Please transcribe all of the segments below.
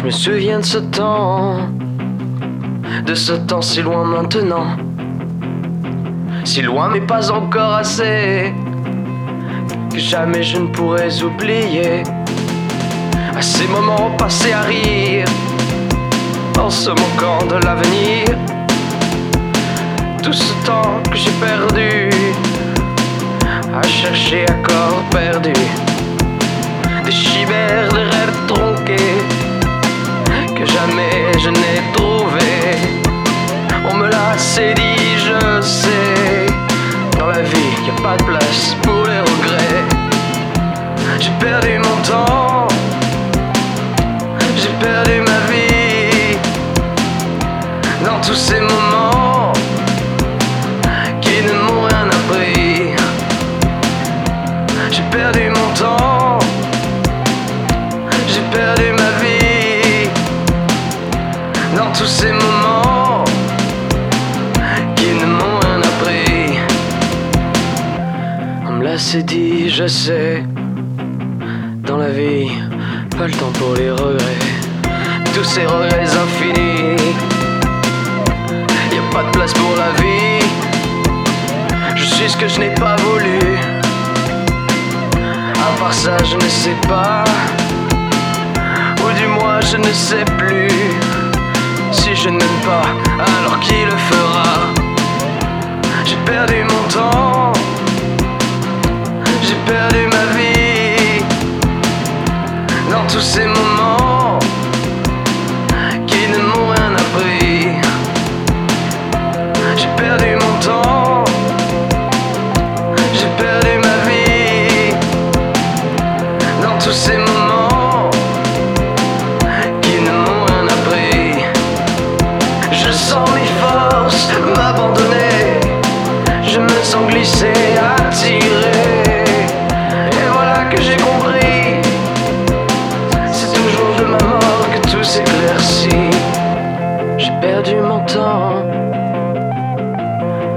Je me souviens de ce temps, de ce temps si loin maintenant. Si loin mais pas encore assez, que jamais je ne pourrais oublier. À ces moments passés à rire, en se moquant de l'avenir. Tout ce temps que j'ai perdu, à chercher à corps perdu. Des chimères, me Assez dit, je sais. Dans la vie, pas le temps pour les regrets. Tous ces regrets infinis. Y a pas de place pour la vie. Je suis ce que je n'ai pas voulu. À part ça, je ne sais pas. Ou du moins, je ne sais plus. Si je n'aime pas, alors qui le fera? Ces moments qui ne m'ont rien appris. Je sens mes forces m'abandonner. Je me sens glisser, attiré. Et voilà que j'ai compris. C'est toujours de ma mort que tout s'éclaircit. J'ai perdu mon temps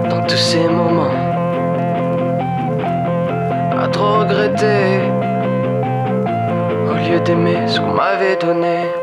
dans tous ces moments. D'aimer ce qu'on m'avait donné.